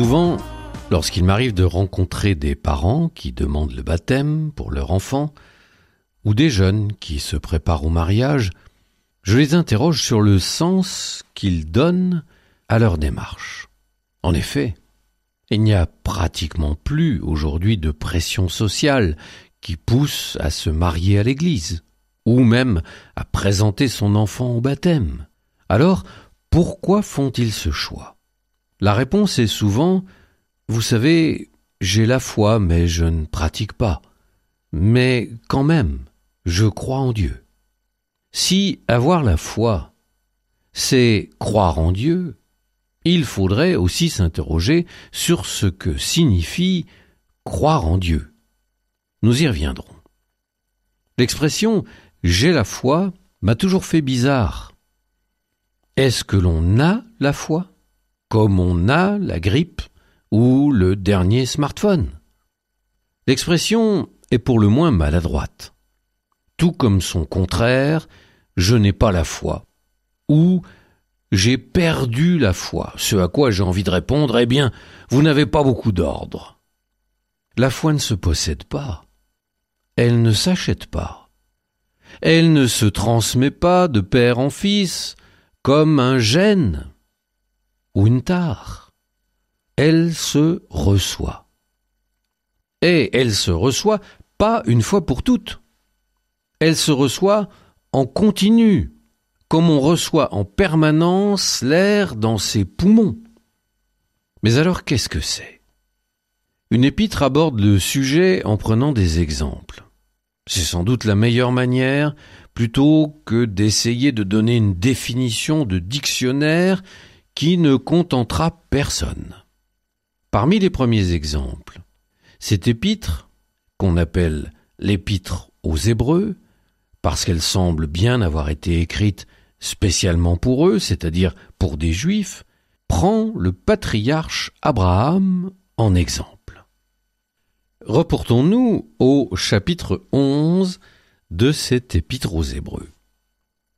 Souvent, lorsqu'il m'arrive de rencontrer des parents qui demandent le baptême pour leur enfant, ou des jeunes qui se préparent au mariage, je les interroge sur le sens qu'ils donnent à leur démarche. En effet, il n'y a pratiquement plus aujourd'hui de pression sociale qui pousse à se marier à l'église, ou même à présenter son enfant au baptême. Alors, pourquoi font-ils ce choix? La réponse est souvent Vous savez, j'ai la foi, mais je ne pratique pas. Mais quand même, je crois en Dieu. Si avoir la foi, c'est croire en Dieu, il faudrait aussi s'interroger sur ce que signifie croire en Dieu. Nous y reviendrons. L'expression j'ai la foi m'a toujours fait bizarre. Est-ce que l'on a la foi? Comme on a la grippe ou le dernier smartphone. L'expression est pour le moins maladroite. Tout comme son contraire, je n'ai pas la foi, ou j'ai perdu la foi, ce à quoi j'ai envie de répondre, eh bien, vous n'avez pas beaucoup d'ordre. La foi ne se possède pas, elle ne s'achète pas, elle ne se transmet pas de père en fils, comme un gène ou une tare. Elle se reçoit. Et elle se reçoit pas une fois pour toutes elle se reçoit en continu, comme on reçoit en permanence l'air dans ses poumons. Mais alors qu'est-ce que c'est? Une épître aborde le sujet en prenant des exemples. C'est sans doute la meilleure manière, plutôt que d'essayer de donner une définition de dictionnaire qui ne contentera personne. Parmi les premiers exemples, cette épître, qu'on appelle l'épître aux Hébreux, parce qu'elle semble bien avoir été écrite spécialement pour eux, c'est-à-dire pour des juifs, prend le patriarche Abraham en exemple. Reportons-nous au chapitre 11 de cet épître aux Hébreux.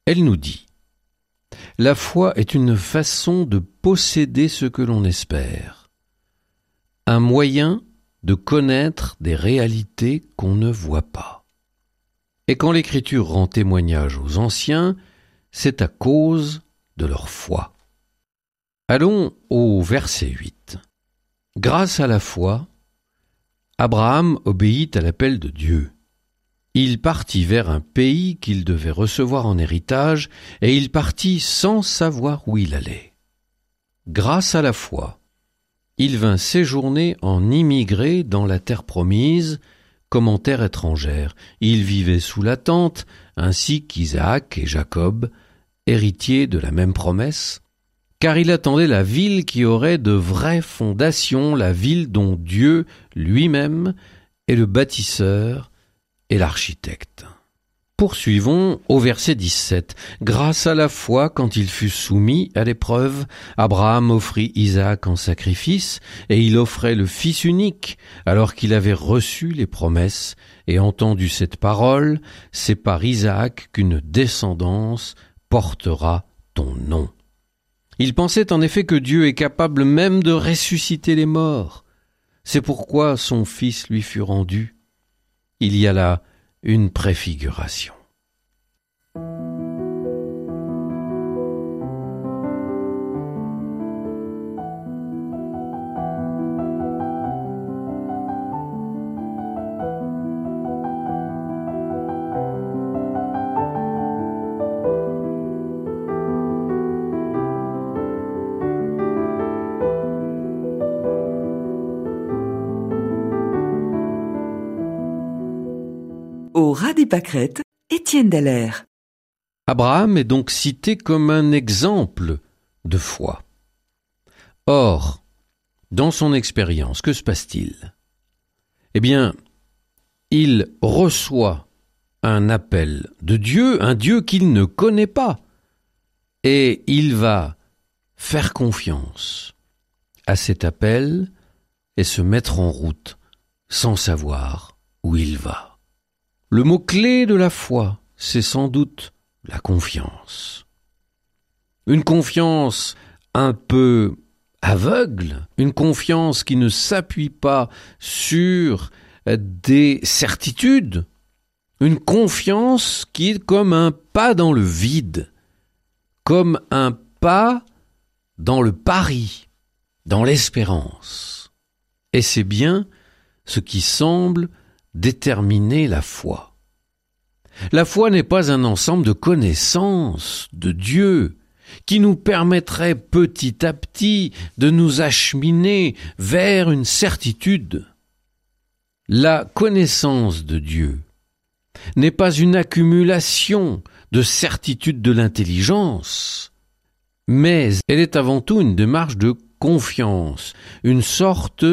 Elle nous dit La foi est une façon de posséder ce que l'on espère, un moyen de connaître des réalités qu'on ne voit pas. Et quand l'Écriture rend témoignage aux anciens, c'est à cause de leur foi. Allons au verset 8. Grâce à la foi, Abraham obéit à l'appel de Dieu. Il partit vers un pays qu'il devait recevoir en héritage, et il partit sans savoir où il allait. Grâce à la foi, il vint séjourner en immigré dans la terre promise, comme en terre étrangère. Il vivait sous la tente, ainsi qu'Isaac et Jacob, héritiers de la même promesse, car il attendait la ville qui aurait de vraies fondations, la ville dont Dieu lui-même est le bâtisseur et l'architecte. Poursuivons au verset 17. Grâce à la foi, quand il fut soumis à l'épreuve, Abraham offrit Isaac en sacrifice, et il offrait le Fils unique, alors qu'il avait reçu les promesses et entendu cette parole, c'est par Isaac qu'une descendance portera ton nom. Il pensait en effet que Dieu est capable même de ressusciter les morts. C'est pourquoi son Fils lui fut rendu. Il y a là une préfiguration. Étienne. Abraham est donc cité comme un exemple de foi. Or, dans son expérience, que se passe-t-il? Eh bien, il reçoit un appel de Dieu, un Dieu qu'il ne connaît pas, et il va faire confiance à cet appel et se mettre en route sans savoir où il va. Le mot-clé de la foi, c'est sans doute la confiance. Une confiance un peu aveugle, une confiance qui ne s'appuie pas sur des certitudes, une confiance qui est comme un pas dans le vide, comme un pas dans le pari, dans l'espérance. Et c'est bien ce qui semble déterminer la foi. La foi n'est pas un ensemble de connaissances de Dieu, qui nous permettrait petit à petit de nous acheminer vers une certitude. La connaissance de Dieu n'est pas une accumulation de certitudes de l'intelligence, mais elle est avant tout une démarche de confiance, une sorte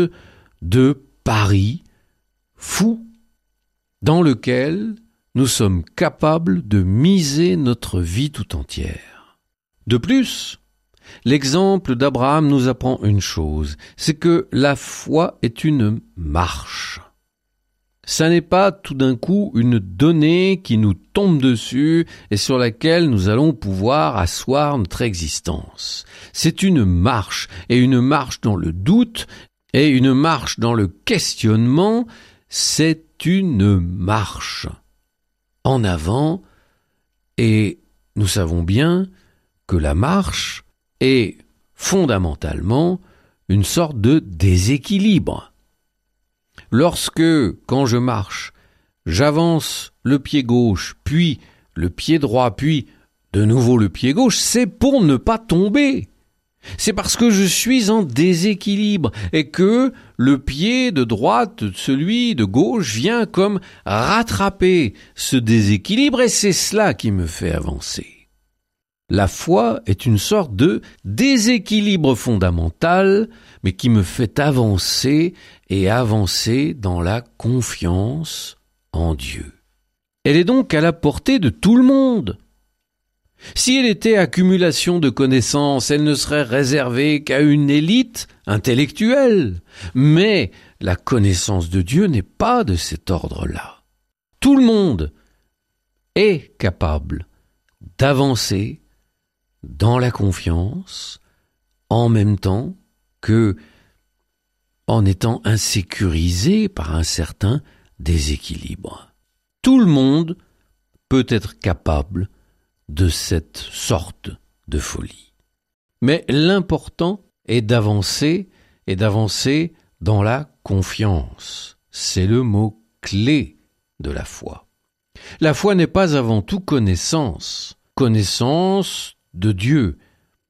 de pari fou dans lequel nous sommes capables de miser notre vie tout entière. De plus, l'exemple d'Abraham nous apprend une chose, c'est que la foi est une marche. Ça n'est pas tout d'un coup une donnée qui nous tombe dessus et sur laquelle nous allons pouvoir asseoir notre existence. C'est une marche, et une marche dans le doute, et une marche dans le questionnement, c'est une marche en avant, et nous savons bien que la marche est fondamentalement une sorte de déséquilibre. Lorsque, quand je marche, j'avance le pied gauche, puis le pied droit, puis de nouveau le pied gauche, c'est pour ne pas tomber. C'est parce que je suis en déséquilibre et que le pied de droite, celui de gauche, vient comme rattraper ce déséquilibre et c'est cela qui me fait avancer. La foi est une sorte de déséquilibre fondamental, mais qui me fait avancer et avancer dans la confiance en Dieu. Elle est donc à la portée de tout le monde. Si elle était accumulation de connaissances, elle ne serait réservée qu'à une élite intellectuelle. Mais la connaissance de Dieu n'est pas de cet ordre-là. Tout le monde est capable d'avancer dans la confiance, en même temps que en étant insécurisé par un certain déséquilibre. Tout le monde peut être capable de cette sorte de folie. Mais l'important est d'avancer et d'avancer dans la confiance. C'est le mot clé de la foi. La foi n'est pas avant tout connaissance. Connaissance de Dieu,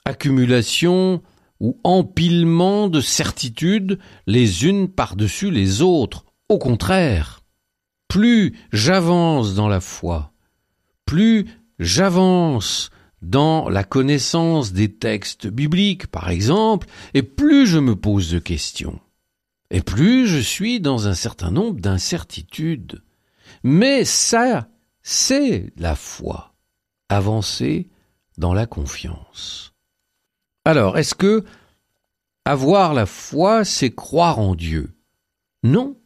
accumulation ou empilement de certitudes les unes par-dessus les autres. Au contraire, plus j'avance dans la foi, plus j'avance dans la connaissance des textes bibliques, par exemple, et plus je me pose de questions, et plus je suis dans un certain nombre d'incertitudes. Mais ça, c'est la foi. Avancer dans la confiance. Alors, est-ce que avoir la foi, c'est croire en Dieu? Non.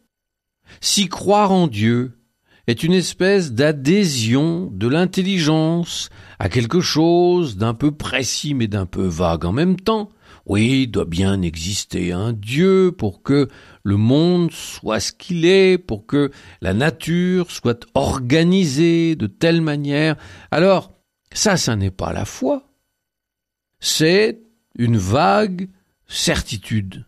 Si croire en Dieu est une espèce d'adhésion de l'intelligence à quelque chose d'un peu précis mais d'un peu vague en même temps, oui, il doit bien exister un Dieu pour que le monde soit ce qu'il est, pour que la nature soit organisée de telle manière. Alors, ça, ça n'est pas la foi. C'est une vague certitude,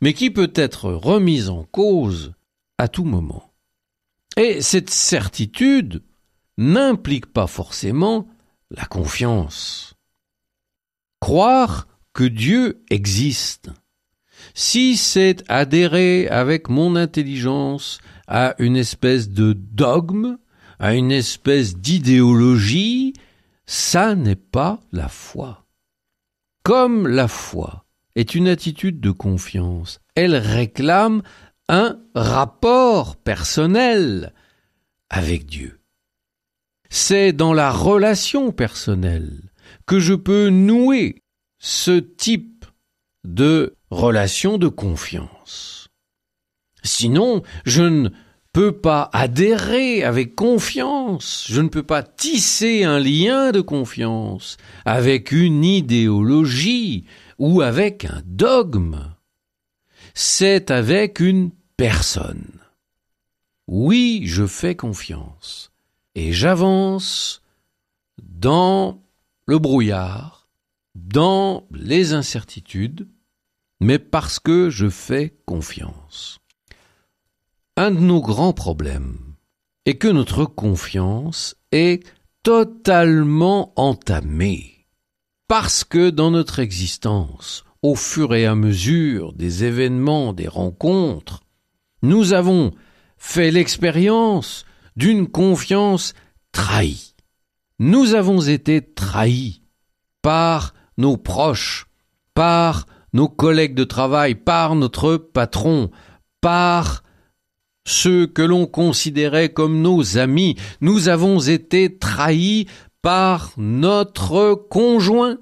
mais qui peut être remise en cause à tout moment. Et cette certitude n'implique pas forcément la confiance. Croire que Dieu existe, si c'est adhérer avec mon intelligence à une espèce de dogme, à une espèce d'idéologie, ça n'est pas la foi. Comme la foi est une attitude de confiance. Elle réclame un rapport personnel avec Dieu. C'est dans la relation personnelle que je peux nouer ce type de relation de confiance. Sinon, je ne peux pas adhérer avec confiance, je ne peux pas tisser un lien de confiance avec une idéologie ou avec un dogme. C'est avec une personne. Oui, je fais confiance et j'avance dans le brouillard, dans les incertitudes, mais parce que je fais confiance. Un de nos grands problèmes est que notre confiance est totalement entamée, parce que dans notre existence, au fur et à mesure des événements, des rencontres, nous avons fait l'expérience d'une confiance trahie. Nous avons été trahis par nos proches, par nos collègues de travail, par notre patron, par ceux que l'on considérait comme nos amis. Nous avons été trahis par notre conjoint.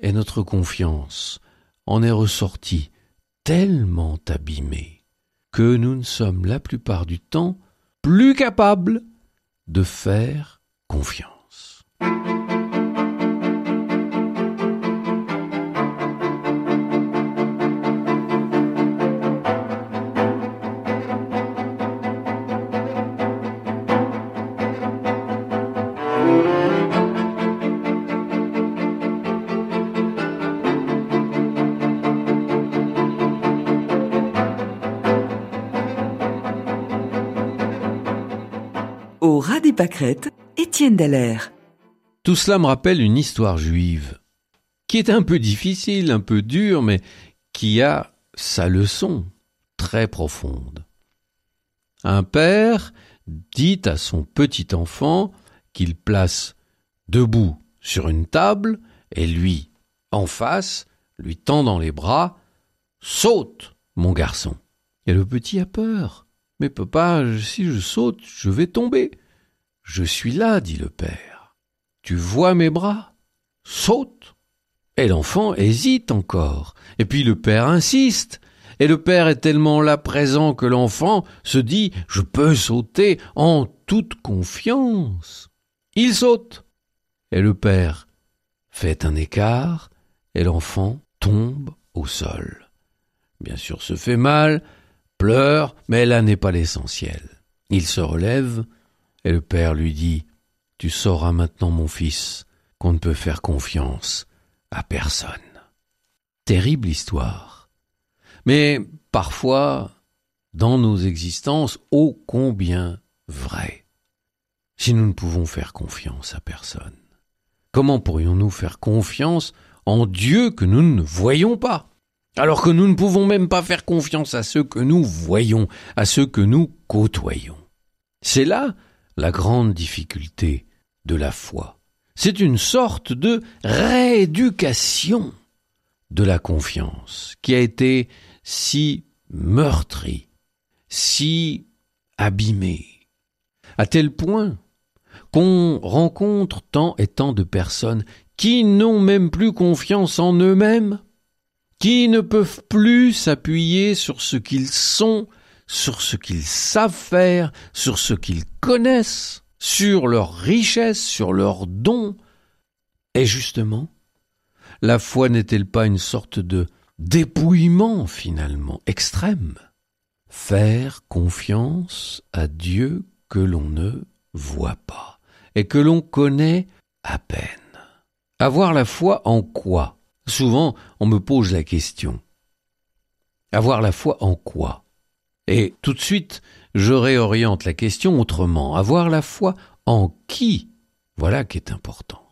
Et notre confiance en est ressortie tellement abîmée que nous ne sommes la plupart du temps plus capables de faire confiance. Ras des Étienne. Tout cela me rappelle une histoire juive, qui est un peu difficile, un peu dure, mais qui a sa leçon très profonde. Un père dit à son petit enfant qu'il place debout sur une table et lui, en face, lui tendant les bras, saute, mon garçon. Et le petit a peur. Mais papa, si je saute, je vais tomber. Je suis là, dit le père. Tu vois mes bras? Saute. Et l'enfant hésite encore. Et puis le père insiste. Et le père est tellement là présent que l'enfant se dit Je peux sauter en toute confiance. Il saute. Et le père fait un écart, et l'enfant tombe au sol. Bien sûr, se fait mal, pleure, mais là n'est pas l'essentiel. Il se relève, et le père lui dit Tu sauras maintenant, mon fils, qu'on ne peut faire confiance à personne. Terrible histoire. Mais parfois, dans nos existences, ô combien vrai. Si nous ne pouvons faire confiance à personne, comment pourrions-nous faire confiance en Dieu que nous ne voyons pas? Alors que nous ne pouvons même pas faire confiance à ceux que nous voyons, à ceux que nous côtoyons. C'est là la grande difficulté de la foi. C'est une sorte de rééducation de la confiance qui a été si meurtrie, si abîmée, à tel point qu'on rencontre tant et tant de personnes qui n'ont même plus confiance en eux-mêmes qui ne peuvent plus s'appuyer sur ce qu'ils sont, sur ce qu'ils savent faire, sur ce qu'ils connaissent, sur leur richesse, sur leurs dons. Et justement, la foi n'est-elle pas une sorte de dépouillement finalement extrême? Faire confiance à Dieu que l'on ne voit pas et que l'on connaît à peine. Avoir la foi en quoi? Souvent, on me pose la question. Avoir la foi en quoi? Et tout de suite, je réoriente la question autrement. Avoir la foi en qui? Voilà qui est important.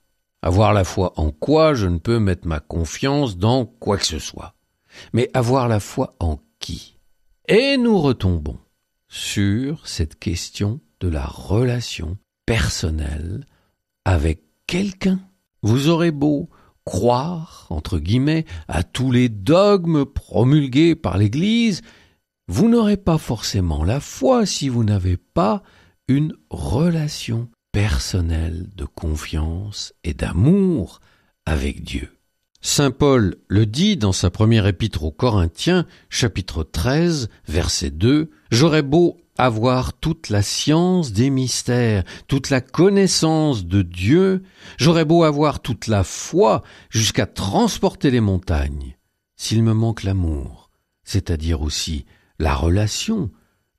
Avoir la foi en quoi? Je ne peux mettre ma confiance dans quoi que ce soit. Mais avoir la foi en qui? Et nous retombons sur cette question de la relation personnelle avec quelqu'un. Vous aurez beau croire, entre guillemets, à tous les dogmes promulgués par l'Église, vous n'aurez pas forcément la foi si vous n'avez pas une relation personnelle de confiance et d'amour avec Dieu. Saint Paul le dit dans sa première épître aux Corinthiens, chapitre 13, verset 2, J'aurais beau avoir toute la science des mystères, toute la connaissance de Dieu, j'aurais beau avoir toute la foi jusqu'à transporter les montagnes. S'il me manque l'amour, c'est-à-dire aussi la relation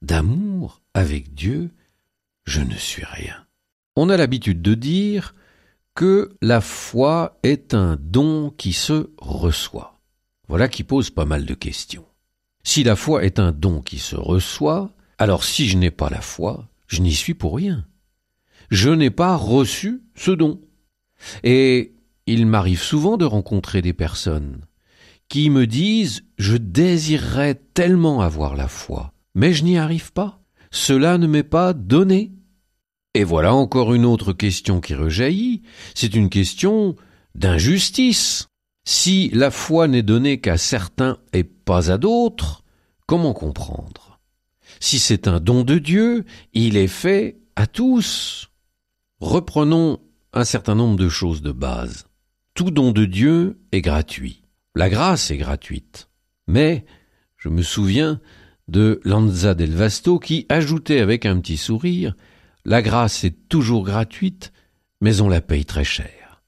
d'amour avec Dieu, je ne suis rien. On a l'habitude de dire que la foi est un don qui se reçoit. Voilà qui pose pas mal de questions. Si la foi est un don qui se reçoit, alors si je n'ai pas la foi, je n'y suis pour rien. Je n'ai pas reçu ce don. Et il m'arrive souvent de rencontrer des personnes qui me disent je désirerais tellement avoir la foi, mais je n'y arrive pas. Cela ne m'est pas donné. Et voilà encore une autre question qui rejaillit. C'est une question d'injustice. Si la foi n'est donnée qu'à certains et pas à d'autres, comment comprendre? Si c'est un don de Dieu, il est fait à tous. Reprenons un certain nombre de choses de base. Tout don de Dieu est gratuit. La grâce est gratuite. Mais je me souviens de Lanza del Vasto qui ajoutait avec un petit sourire La grâce est toujours gratuite, mais on la paye très cher.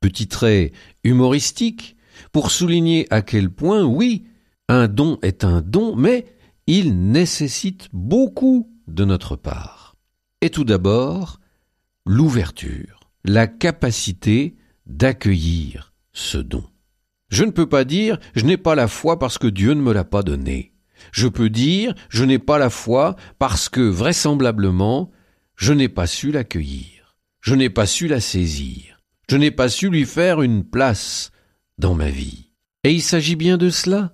Petit trait humoristique pour souligner à quel point, oui, un don est un don, mais il nécessite beaucoup de notre part. Et tout d'abord, l'ouverture, la capacité d'accueillir ce don. Je ne peux pas dire je n'ai pas la foi parce que Dieu ne me l'a pas donné. Je peux dire je n'ai pas la foi parce que vraisemblablement je n'ai pas su l'accueillir. Je n'ai pas su la saisir. Je n'ai pas su lui faire une place dans ma vie. Et il s'agit bien de cela.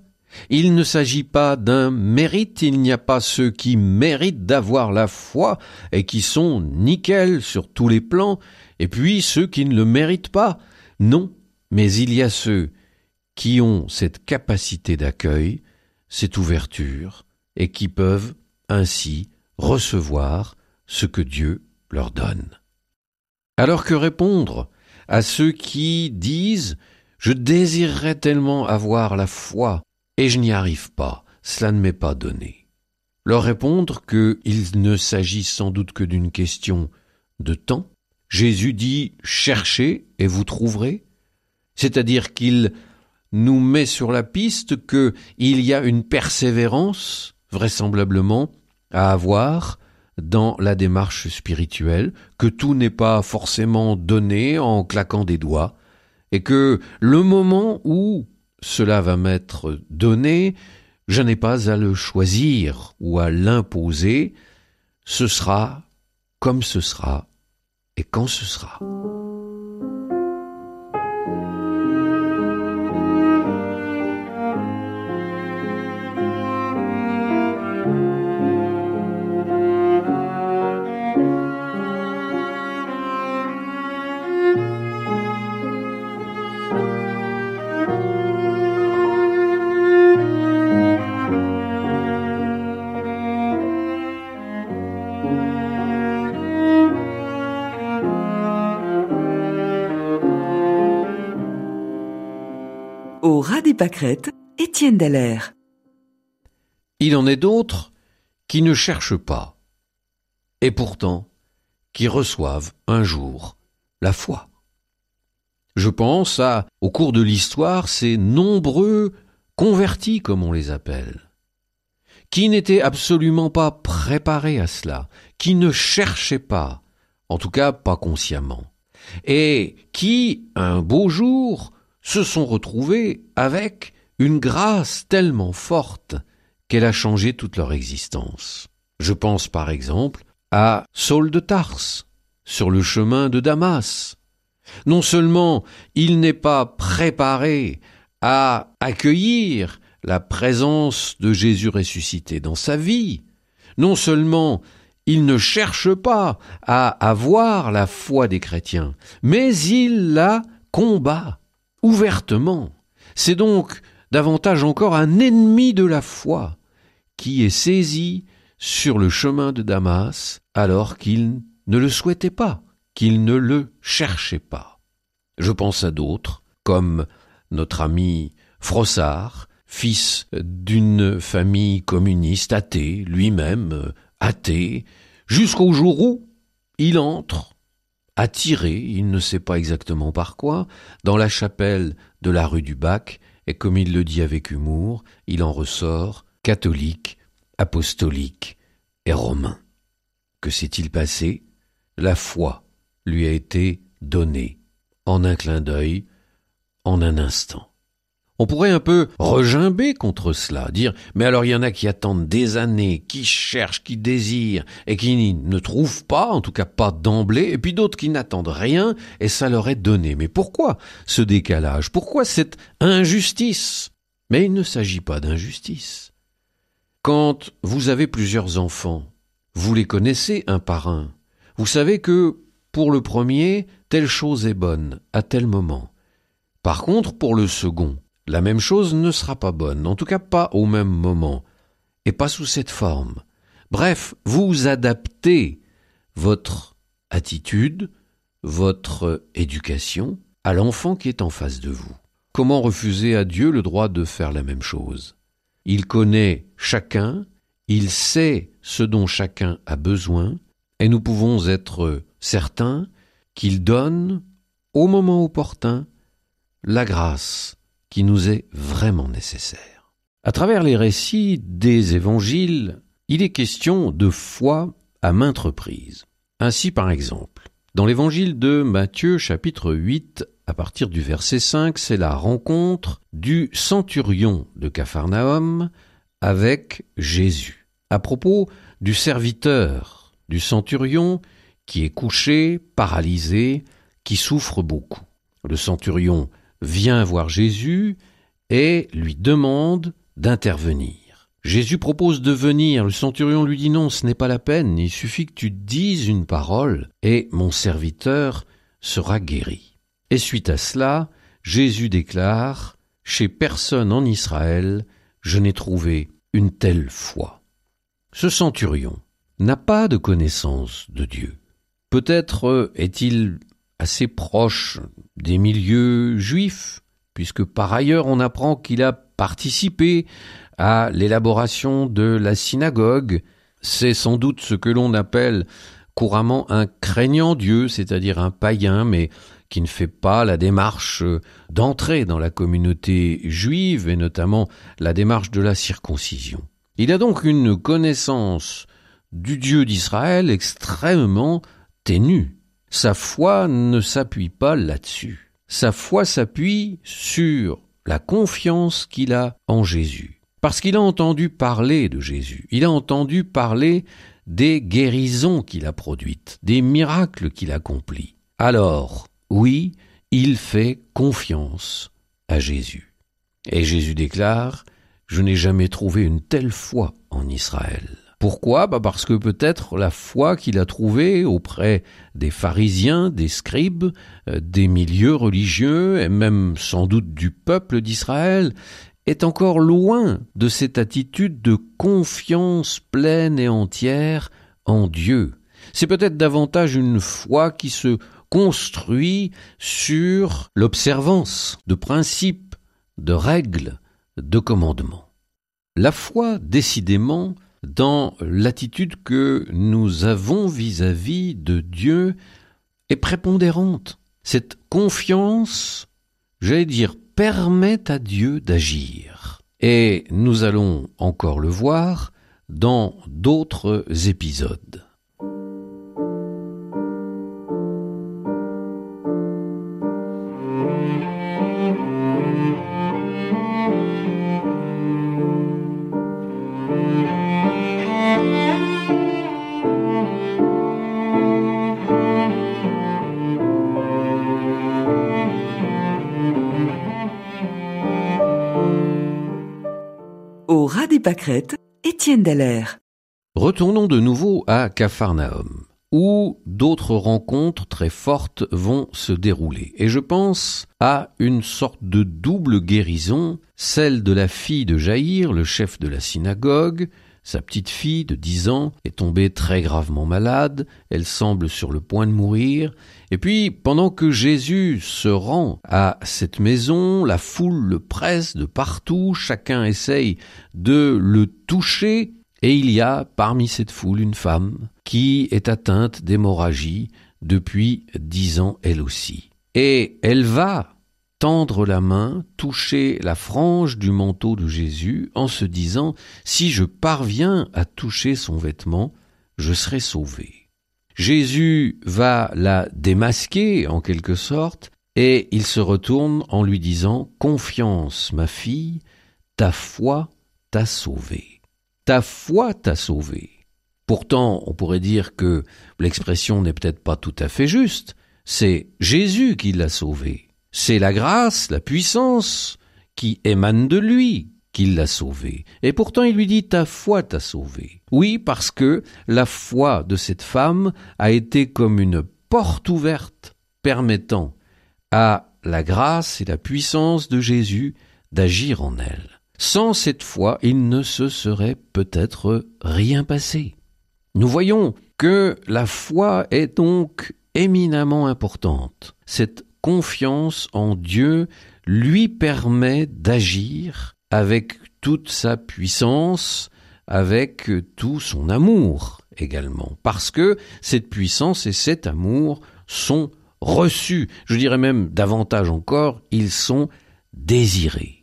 Il ne s'agit pas d'un mérite, il n'y a pas ceux qui méritent d'avoir la foi et qui sont nickel sur tous les plans, et puis ceux qui ne le méritent pas. Non, mais il y a ceux qui ont cette capacité d'accueil, cette ouverture, et qui peuvent ainsi recevoir ce que Dieu leur donne. Alors que répondre à ceux qui disent Je désirerais tellement avoir la foi, et je n'y arrive pas, cela ne m'est pas donné. Leur répondre qu'il ne s'agit sans doute que d'une question de temps. Jésus dit Cherchez et vous trouverez, c'est-à-dire qu'il nous met sur la piste qu'il y a une persévérance, vraisemblablement, à avoir dans la démarche spirituelle, que tout n'est pas forcément donné en claquant des doigts, et que le moment où cela va m'être donné, je n'ai pas à le choisir ou à l'imposer, ce sera comme ce sera et quand ce sera. Au ras des pâquerettes, Étienne Dallaire. Il en est d'autres qui ne cherchent pas, et pourtant qui reçoivent un jour la foi. Je pense à, au cours de l'histoire, ces nombreux convertis, comme on les appelle, qui n'étaient absolument pas préparés à cela, qui ne cherchaient pas, en tout cas pas consciemment, et qui, un beau jour, se sont retrouvés avec une grâce tellement forte qu'elle a changé toute leur existence. Je pense par exemple à Saul de Tarse, sur le chemin de Damas. Non seulement il n'est pas préparé à accueillir la présence de Jésus ressuscité dans sa vie, non seulement il ne cherche pas à avoir la foi des chrétiens, mais il la combat ouvertement. C'est donc davantage encore un ennemi de la foi qui est saisi sur le chemin de Damas alors qu'il ne le souhaitait pas, qu'il ne le cherchait pas. Je pense à d'autres, comme notre ami Frossard, fils d'une famille communiste athée, lui-même athée, jusqu'au jour où il entre, attiré, il ne sait pas exactement par quoi, dans la chapelle de la rue du Bac, et comme il le dit avec humour, il en ressort catholique, apostolique et romain. Que s'est-il passé? La foi lui a été donnée, en un clin d'œil, en un instant. On pourrait un peu regimber contre cela, dire mais alors il y en a qui attendent des années, qui cherchent, qui désirent et qui ne trouvent pas, en tout cas pas d'emblée, et puis d'autres qui n'attendent rien et ça leur est donné. Mais pourquoi ce décalage? Pourquoi cette injustice? Mais il ne s'agit pas d'injustice. Quand vous avez plusieurs enfants, vous les connaissez un par un. Vous savez que pour le premier, telle chose est bonne à tel moment. Par contre, pour le second, la même chose ne sera pas bonne, en tout cas pas au même moment, et pas sous cette forme. Bref, vous adaptez votre attitude, votre éducation à l'enfant qui est en face de vous. Comment refuser à Dieu le droit de faire la même chose? Il connaît chacun, il sait ce dont chacun a besoin, et nous pouvons être certains qu'il donne, au moment opportun, la grâce qui nous est vraiment nécessaire. À travers les récits des évangiles, il est question de foi à maintes reprises. Ainsi, par exemple, dans l'évangile de Matthieu chapitre 8, à partir du verset 5, c'est la rencontre du centurion de Capharnaüm avec Jésus. À propos du serviteur du centurion qui est couché, paralysé, qui souffre beaucoup. Le centurion vient voir Jésus et lui demande d'intervenir. Jésus propose de venir, le centurion lui dit non, ce n'est pas la peine, il suffit que tu dises une parole et mon serviteur sera guéri. Et suite à cela, Jésus déclare, Chez personne en Israël, je n'ai trouvé une telle foi. Ce centurion n'a pas de connaissance de Dieu. Peut-être est-il assez proche des milieux juifs, puisque par ailleurs on apprend qu'il a participé à l'élaboration de la synagogue. C'est sans doute ce que l'on appelle couramment un craignant Dieu, c'est-à-dire un païen, mais qui ne fait pas la démarche d'entrer dans la communauté juive, et notamment la démarche de la circoncision. Il a donc une connaissance du Dieu d'Israël extrêmement ténue. Sa foi ne s'appuie pas là-dessus. Sa foi s'appuie sur la confiance qu'il a en Jésus. Parce qu'il a entendu parler de Jésus, il a entendu parler des guérisons qu'il a produites, des miracles qu'il accomplit. Alors, oui, il fait confiance à Jésus. Et Jésus déclare, Je n'ai jamais trouvé une telle foi en Israël. Pourquoi? Bah Parce que peut-être la foi qu'il a trouvée auprès des pharisiens, des scribes, euh, des milieux religieux, et même sans doute du peuple d'Israël, est encore loin de cette attitude de confiance pleine et entière en Dieu. C'est peut-être davantage une foi qui se construit sur l'observance de principes, de règles, de commandements. La foi, décidément, dans l'attitude que nous avons vis-à-vis de Dieu est prépondérante. Cette confiance, j'allais dire, permet à Dieu d'agir. Et nous allons encore le voir dans d'autres épisodes. Étienne Dallaire. Retournons de nouveau à Capharnaüm. où d'autres rencontres très fortes vont se dérouler. Et je pense à une sorte de double guérison, celle de la fille de Jaïr, le chef de la synagogue, sa petite fille de dix ans est tombée très gravement malade, elle semble sur le point de mourir, et puis pendant que Jésus se rend à cette maison, la foule le presse de partout, chacun essaye de le toucher, et il y a parmi cette foule une femme qui est atteinte d'hémorragie depuis dix ans elle aussi. Et elle va tendre la main, toucher la frange du manteau de Jésus en se disant Si je parviens à toucher son vêtement, je serai sauvé. Jésus va la démasquer en quelque sorte, et il se retourne en lui disant Confiance, ma fille, ta foi t'a sauvée. Ta foi t'a sauvée. Pourtant, on pourrait dire que l'expression n'est peut-être pas tout à fait juste, c'est Jésus qui l'a sauvée. C'est la grâce, la puissance qui émane de lui l'a sauvé. Et pourtant il lui dit ta foi t'a sauvé. Oui, parce que la foi de cette femme a été comme une porte ouverte permettant à la grâce et la puissance de Jésus d'agir en elle. Sans cette foi, il ne se serait peut-être rien passé. Nous voyons que la foi est donc éminemment importante. Cette confiance en Dieu lui permet d'agir avec toute sa puissance, avec tout son amour également, parce que cette puissance et cet amour sont reçus, je dirais même davantage encore, ils sont désirés.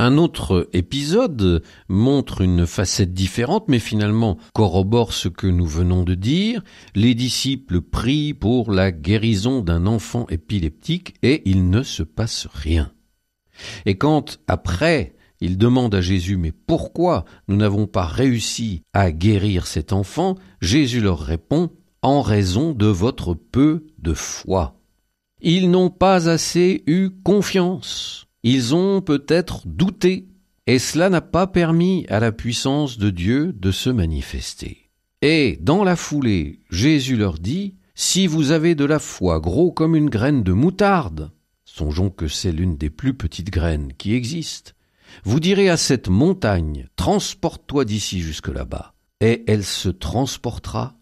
Un autre épisode montre une facette différente, mais finalement corrobore ce que nous venons de dire. Les disciples prient pour la guérison d'un enfant épileptique et il ne se passe rien. Et quand, après, ils demandent à Jésus Mais pourquoi nous n'avons pas réussi à guérir cet enfant? Jésus leur répond En raison de votre peu de foi. Ils n'ont pas assez eu confiance. Ils ont peut-être douté, et cela n'a pas permis à la puissance de Dieu de se manifester. Et dans la foulée, Jésus leur dit, Si vous avez de la foi gros comme une graine de moutarde, songeons que c'est l'une des plus petites graines qui existent, vous direz à cette montagne, Transporte-toi d'ici jusque là-bas, et elle se transportera,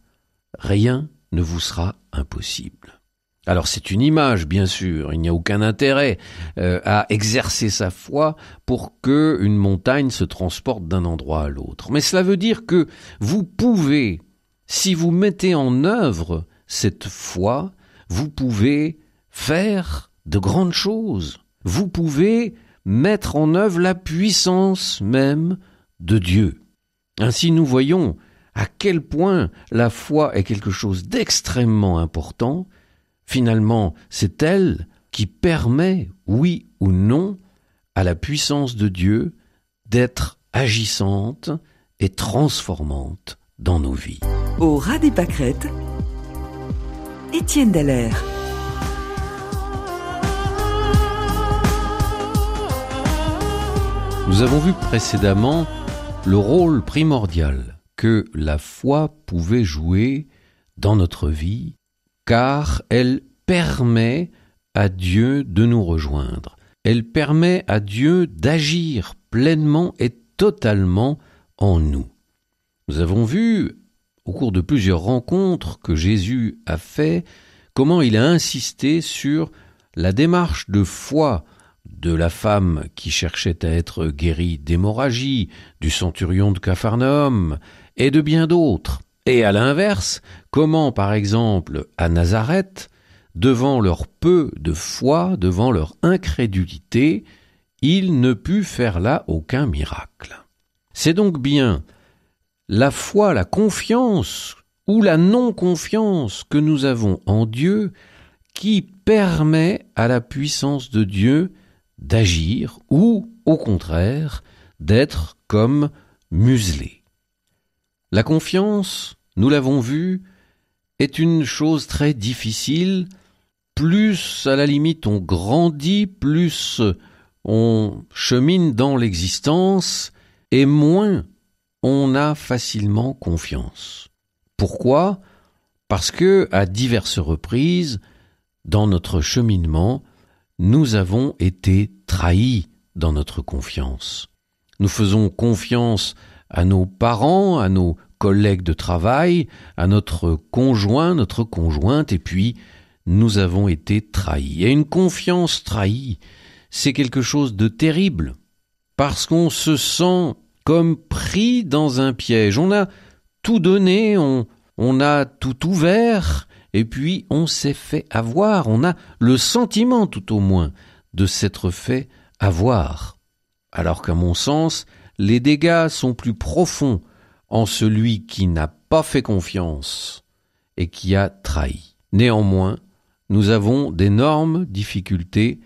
rien ne vous sera impossible. Alors c'est une image, bien sûr, il n'y a aucun intérêt euh, à exercer sa foi pour que une montagne se transporte d'un endroit à l'autre. Mais cela veut dire que vous pouvez, si vous mettez en œuvre cette foi, vous pouvez faire de grandes choses. Vous pouvez mettre en œuvre la puissance même de Dieu. Ainsi nous voyons à quel point la foi est quelque chose d'extrêmement important Finalement, c'est elle qui permet, oui ou non, à la puissance de Dieu d'être agissante et transformante dans nos vies. Au ras des pâquerettes, Étienne Dallaire. Nous avons vu précédemment le rôle primordial que la foi pouvait jouer dans notre vie car elle permet à Dieu de nous rejoindre. Elle permet à Dieu d'agir pleinement et totalement en nous. Nous avons vu, au cours de plusieurs rencontres que Jésus a fait, comment il a insisté sur la démarche de foi de la femme qui cherchait à être guérie d'hémorragie, du centurion de Capharnaüm, et de bien d'autres. Et à l'inverse, comment par exemple à Nazareth, devant leur peu de foi, devant leur incrédulité, il ne put faire là aucun miracle. C'est donc bien la foi, la confiance ou la non-confiance que nous avons en Dieu qui permet à la puissance de Dieu d'agir ou, au contraire, d'être comme muselé. La confiance, nous l'avons vu, est une chose très difficile. Plus à la limite on grandit, plus on chemine dans l'existence, et moins on a facilement confiance. Pourquoi? Parce que, à diverses reprises, dans notre cheminement, nous avons été trahis dans notre confiance. Nous faisons confiance à nos parents, à nos collègues de travail, à notre conjoint, notre conjointe, et puis nous avons été trahis. Et une confiance trahie, c'est quelque chose de terrible, parce qu'on se sent comme pris dans un piège. On a tout donné, on, a tout ouvert, et puis on s'est fait avoir. On a le sentiment, tout au moins, de s'être fait avoir. Alors qu'à mon sens, les dégâts sont plus profonds en celui qui n'a pas fait confiance et qui a trahi. Néanmoins, nous avons d'énormes difficultés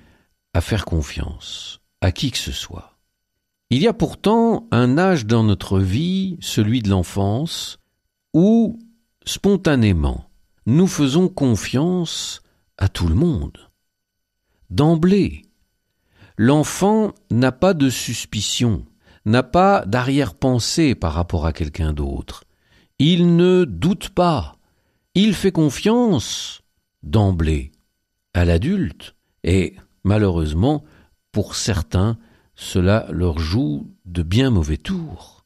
à faire confiance à qui que ce soit. Il y a pourtant un âge dans notre vie, celui de l'enfance, où, spontanément, nous faisons confiance à tout le monde. D'emblée, l'enfant n'a pas de suspicion, n'a pas d'arrière-pensée par rapport à quelqu'un d'autre. Il ne doute pas. Il fait confiance d'emblée à l'adulte. Et malheureusement, pour certains, cela leur joue de bien mauvais tours.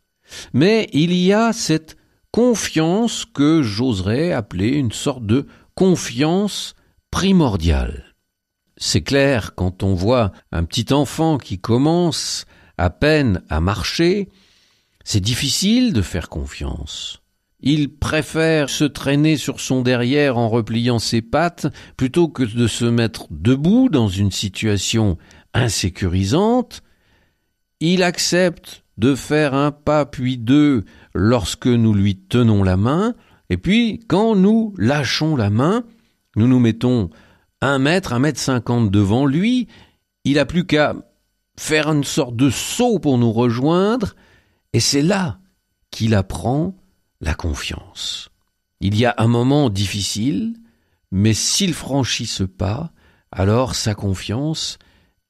Mais il y a cette confiance que j'oserais appeler une sorte de confiance primordiale. C'est clair quand on voit un petit enfant qui commence à peine à marcher, c'est difficile de faire confiance. Il préfère se traîner sur son derrière en repliant ses pattes plutôt que de se mettre debout dans une situation insécurisante. Il accepte de faire un pas puis deux lorsque nous lui tenons la main, et puis quand nous lâchons la main, nous nous mettons un mètre, un mètre cinquante devant lui, il n'a plus qu'à faire une sorte de saut pour nous rejoindre, et c'est là qu'il apprend la confiance. Il y a un moment difficile, mais s'il franchit ce pas, alors sa confiance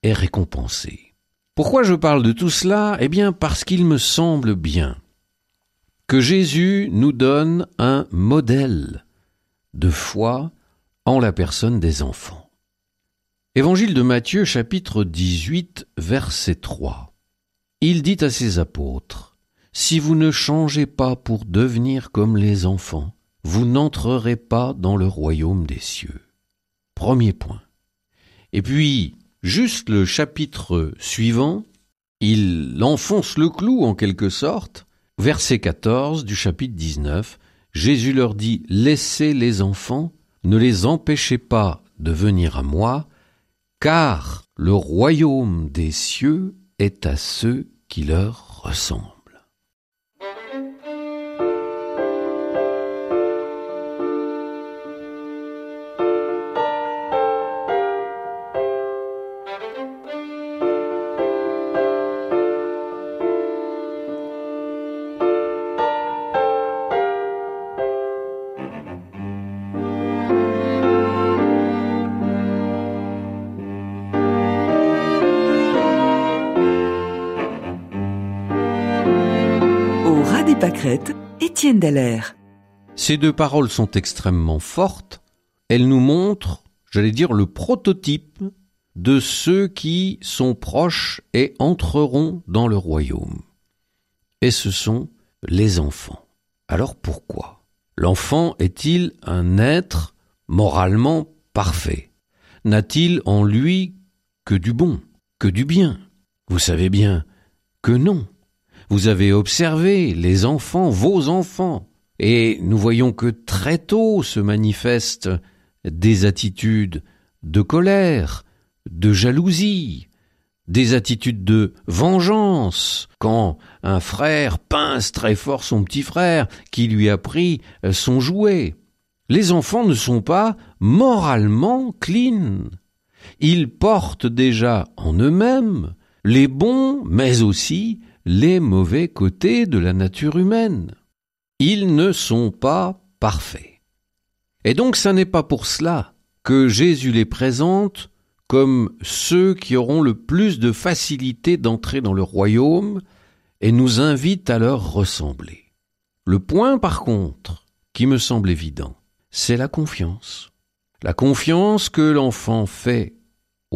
est récompensée. Pourquoi je parle de tout cela? Eh bien parce qu'il me semble bien que Jésus nous donne un modèle de foi en la personne des enfants. Évangile de Matthieu chapitre 18 verset 3. Il dit à ses apôtres, Si vous ne changez pas pour devenir comme les enfants, vous n'entrerez pas dans le royaume des cieux. Premier point. Et puis, juste le chapitre suivant, il enfonce le clou en quelque sorte. Verset 14 du chapitre 19, Jésus leur dit, Laissez les enfants, ne les empêchez pas de venir à moi, car le royaume des cieux est à ceux qui leur ressemblent. Étienne Dallaire. Ces deux paroles sont extrêmement fortes. Elles nous montrent, j'allais dire, le prototype de ceux qui sont proches et entreront dans le royaume. Et ce sont les enfants. Alors pourquoi? L'enfant est-il un être moralement parfait? N'a-t-il en lui que du bon, que du bien? Vous savez bien que non. Vous avez observé les enfants, vos enfants, et nous voyons que très tôt se manifestent des attitudes de colère, de jalousie, des attitudes de vengeance, quand un frère pince très fort son petit frère qui lui a pris son jouet. Les enfants ne sont pas moralement clean. Ils portent déjà en eux-mêmes les bons, mais aussi les mauvais côtés de la nature humaine. Ils ne sont pas parfaits. Et donc ça n'est pas pour cela que Jésus les présente comme ceux qui auront le plus de facilité d'entrer dans le royaume et nous invite à leur ressembler. Le point par contre, qui me semble évident, c'est la confiance. La confiance que l'enfant fait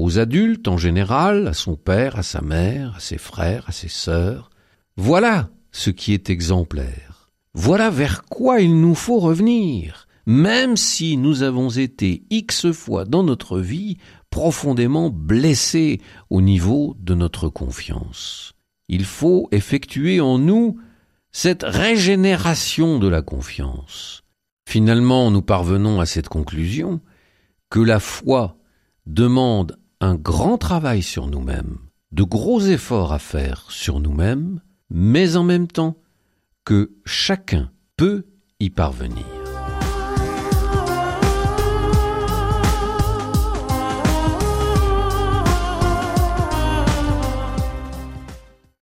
aux adultes en général, à son père, à sa mère, à ses frères, à ses sœurs. Voilà ce qui est exemplaire. Voilà vers quoi il nous faut revenir, même si nous avons été X fois dans notre vie profondément blessés au niveau de notre confiance. Il faut effectuer en nous cette régénération de la confiance. Finalement, nous parvenons à cette conclusion que la foi demande un grand travail sur nous-mêmes, de gros efforts à faire sur nous-mêmes, mais en même temps que chacun peut y parvenir.